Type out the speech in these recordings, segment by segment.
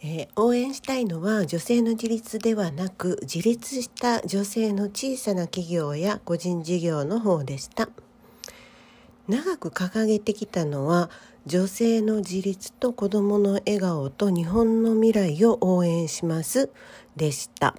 えー、応援したいのは女性の自立ではなく自立した女性の小さな企業や個人事業の方でした長く掲げてきたのは女性の自立と子どもの笑顔と日本の未来を応援しますでした。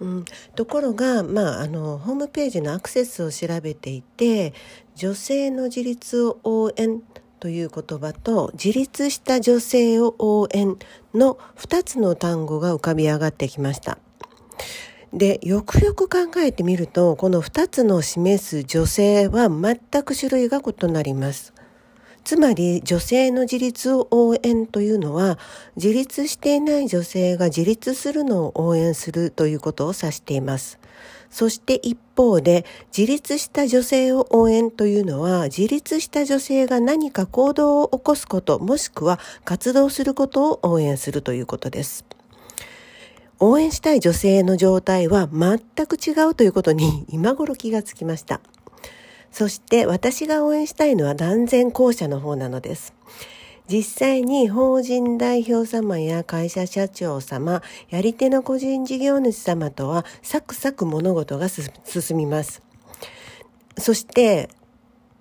うん、ところが、まあ、あのホームページのアクセスを調べていて女性の自立を応援という言葉と自立した女性を応援の2つの単語が浮かび上がってきました。でよくよく考えてみるとこの2つの示す女性は全く種類が異なります。つまり女性の自立を応援というのは自立していない女性が自立するのを応援するということを指しています。そして一方で自立した女性を応援というのは自立した女性が何か行動を起こすこともしくは活動することを応援するということです。応援したい女性の状態は全く違うということに今頃気がつきました。そして私が応援したいのは断然後者の方なのです。実際に法人代表様や会社社長様、やり手の個人事業主様とはサクサク物事が進みます。そして、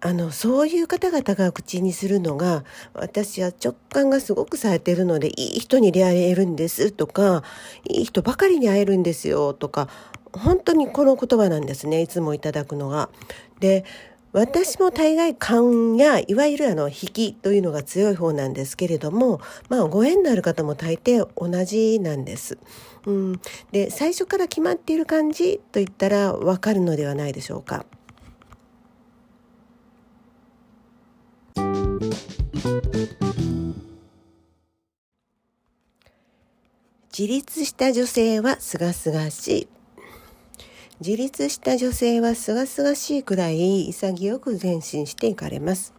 あの、そういう方々が口にするのが、私は直感がすごくされてるので、いい人に出会えるんですとか、いい人ばかりに会えるんですよとか、本当にこの言葉なんですねいつもいただくのが。で私も大概勘やいわゆるあの引きというのが強い方なんですけれどもまあご縁のある方も大抵同じなんです。うん、で最初から決まっている感じといったらわかるのではないでしょうか。自立した女性はすがすがしい。自立した女性は清々しいくらい潔く前進していかれます。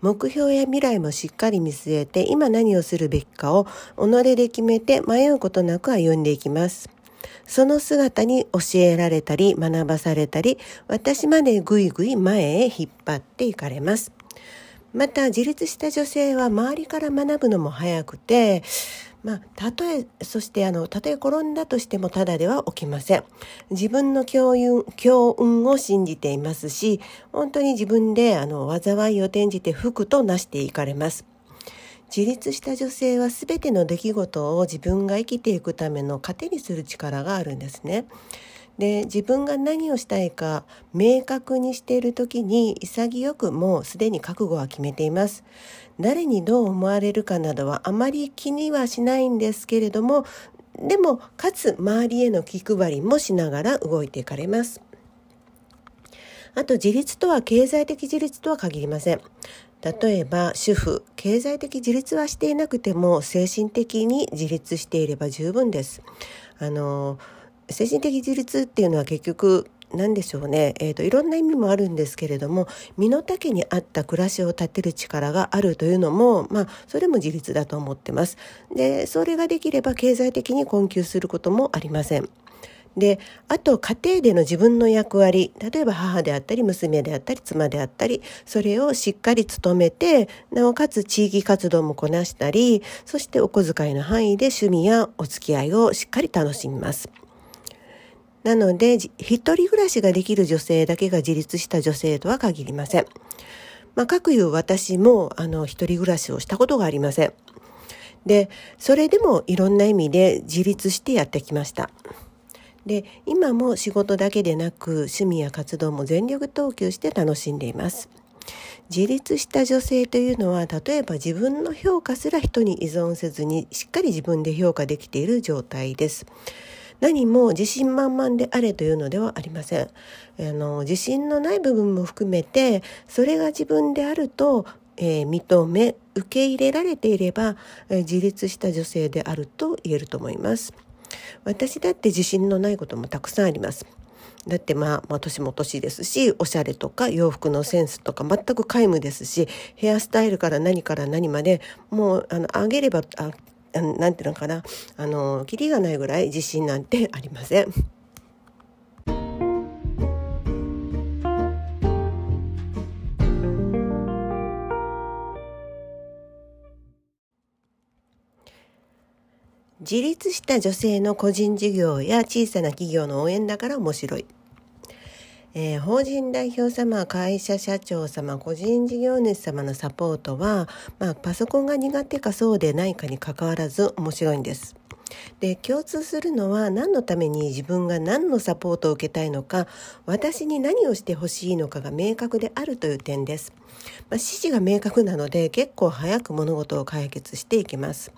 目標や未来もしっかり見据えて今何をするべきかを己で決めて迷うことなく歩んでいきます。その姿に教えられたり学ばされたり私までぐいぐい前へ引っ張っていかれます。また自立した女性は周りから学ぶのも早くてまあ、たとえ、そしてあの、たとえ転んだとしてもただでは起きません。自分の強運、強運を信じていますし、本当に自分であの、災いを転じて福となしていかれます。自立した女性は全ての出来事を自分が生きていくための糧にする力があるんですね。で自分が何をしたいか明確にしている時に潔くもうすでに覚悟は決めています。誰にどう思われるかなどはあまり気にはしないんですけれどもでもかつ周りへの気配りもしながら動いていかれます。あと自立とは経済的自立とは限りません。例えば主婦。経済的自立はしていなくても精神的に自立していれば十分です。あの精神的自立っていうのは結局何でしょうね、えーと、いろんな意味もあるんですけれども身の丈に合った暮らしを立てる力があるというのも、まあ、それも自立だと思ってます。でそれができれば経済的に困窮することもありません。であと家庭での自分の役割例えば母であったり娘であったり妻であったりそれをしっかり務めてなおかつ地域活動もこなしたりそしてお小遣いの範囲で趣味やお付き合いをしっかり楽しみます。なので、一人暮らしができる女性だけが自立した女性とは限りません。まあ、各いう私も、あの、一人暮らしをしたことがありません。で、それでもいろんな意味で自立してやってきました。で、今も仕事だけでなく、趣味や活動も全力投球して楽しんでいます。自立した女性というのは例えば自分の評価すら人に依存せずにしっかり自分で評価できている状態です。何も自信満々であれというのではありません。あの自信のない部分も含めてそれが自分であるとえー、認め受け入れられていれば、えー、自立した女性であると言えると思います私だって自信のないこともたくさんありますだってまあ、まあ、年も年ですしおしゃれとか洋服のセンスとか全く皆無ですしヘアスタイルから何から何までもうあのあげればあなんていうのかなあのキリがないぐらい自信なんてありません。自立した女性の個人事業や小さな企業の応援だから面白い。えー、法人代表様、会社社長様、個人事業主様のサポートは、まあ、パソコンが苦手かそうでないかにかかわらず面白いんです。で共通するのは何のために自分が何のサポートを受けたいのか私に何をしてほしいのかが明確であるという点です、まあ、指示が明確なので結構早く物事を解決していきます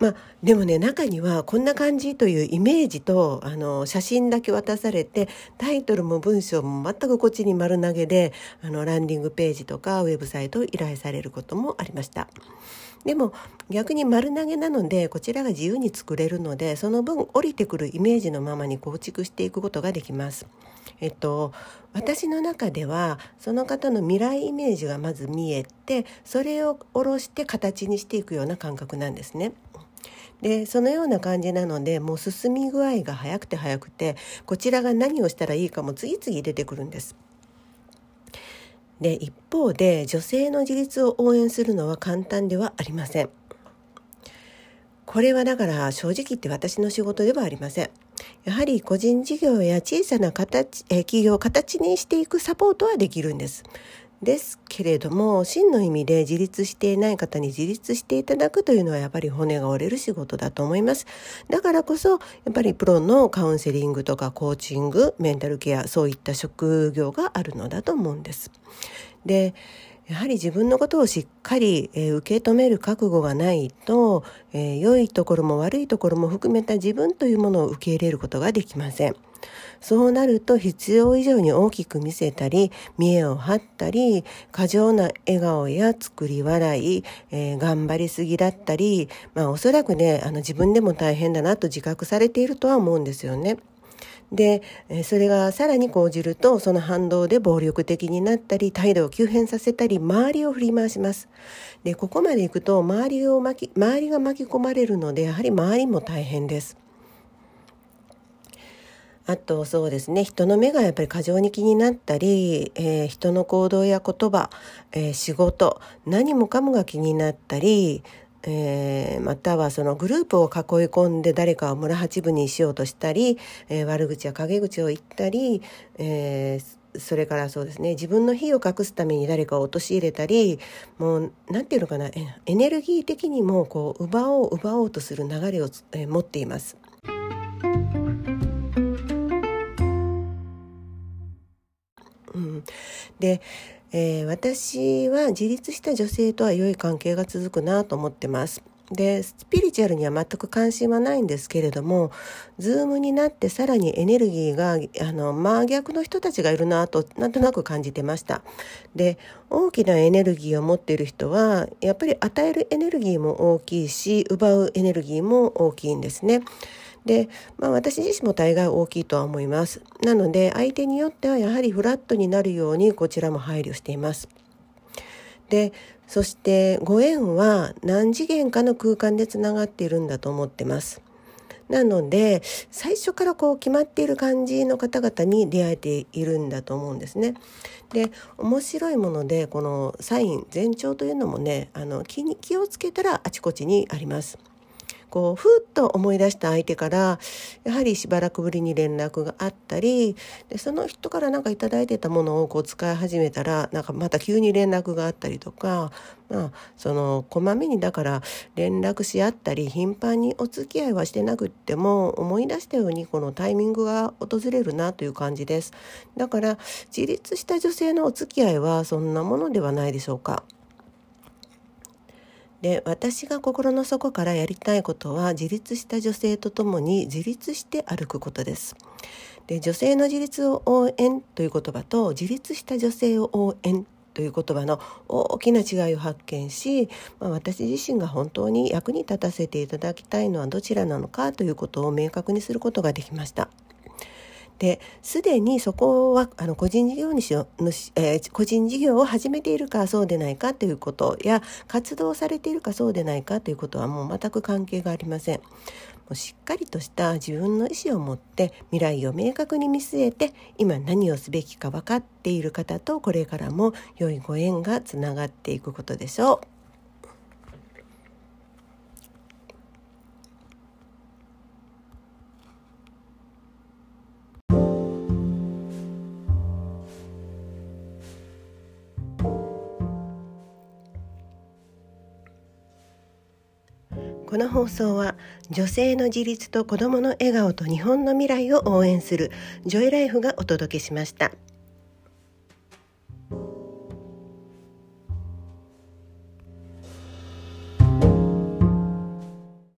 まあ、でもね中にはこんな感じというイメージとあの写真だけ渡されてタイトルも文章も全くこっちに丸投げであのランディングページとかウェブサイトを依頼されることもありました。でも逆に丸投げなのでこちらが自由に作れるのでその分降りてくるイメージのままに構築していくことができます。えっと、私の中ではその方の未来イメージがまず見えてそれを下ろして形にしていくような感覚なんですね。でそのような感じなのでもう進み具合が早くて早くてこちらが何をしたらいいかも次々出てくるんです。で一方で女性の自立を応援するのは簡単ではありません。これはだから正直言って私の仕事ではありません。やはり個人事業や小さな形え企業を形にしていくサポートはできるんです。ですけれども真の意味で自立していない方に自立していただくというのはやっぱり骨が折れる仕事だと思いますだからこそやっぱりプロのカウンセリングとかコーチングメンタルケアそういった職業があるのだと思うんですでやはり自分のことをしっかり、え、受け止める覚悟がないと、え、良いところも悪いところも含めた自分というものを受け入れることができません。そうなると必要以上に大きく見せたり、見栄を張ったり、過剰な笑顔や作り笑い、えー、頑張りすぎだったり、まあおそらくね、あの自分でも大変だなと自覚されているとは思うんですよね。でそれがさらに講じるとその反動で暴力的になったり態度を急変させたり周りを振り回しますでここまでいくと周りを巻き周りが巻き込まれるのでやはり周りも大変ですあとそうですね人の目がやっぱり過剰に気になったり、えー、人の行動や言葉、えー、仕事何もかもが気になったり、えー、またはそのグループを囲い込んで誰かを村八分にしようとしたり、え悪口や陰口を言ったり、えそれからそうですね自分の非を隠すために誰かを陥れたりもう何て言うのかなエネルギー的にもこう奪おう奪おうとする流れを、え持っています。で、えー、私は自立した女性とは良い関係が続くなと思ってます。でスピリチュアルには全く関心はないんですけれどもズームになってさらにエネルギーがあの真逆の人たちがいるなとなんとなく感じてましたで大きなエネルギーを持っている人はやっぱり与えるエネルギーも大きいし奪うエネルギーも大きいんですねで、まあ、私自身も大概大きいとは思います。なので相手によってはやはりフラットになるようにこちらも配慮しています。でそしてご縁は何次元かの空間でつながっているんだと思ってます。なので最初からこう決まっている感じの方々に出会えているんだと思うんですね。で面白いものでこのサイン前兆というのもねあの気に気をつけたらあちこちにあります。こうふっと思い出した相手からやはりしばらくぶりに連絡があったりでその人から何か頂いてたものをこう使い始めたらなんかまた急に連絡があったりとか、まあ、そのこまめにだから連絡し合ったり頻繁にお付き合いはしてなくっても思い出したようにこのタイミングが訪れるなという感じです。だから自立した女性のお付き合いはそんなものではないでしょうか。で私が心の底からやりたいことは自立した女性と共に自立して歩くことです。で女性の自立を応援という言葉と自立した女性を応援という言葉の大きな違いを発見し、まあ、私自身が本当に役に立たせていただきたいのはどちらなのかということを明確にすることができました。ですでにそこはあの個人事業主主、えー、個人事業を始めているかそうでないかということや活動されているかそうでないかということはもう全く関係がありません。もうしっかりとした自分の意思を持って未来を明確に見据えて今何をすべきか分かっている方とこれからも良いご縁がつながっていくことでしょう。この放送は女性の自立と子どもの笑顔と日本の未来を応援するジョイライフがお届けしました。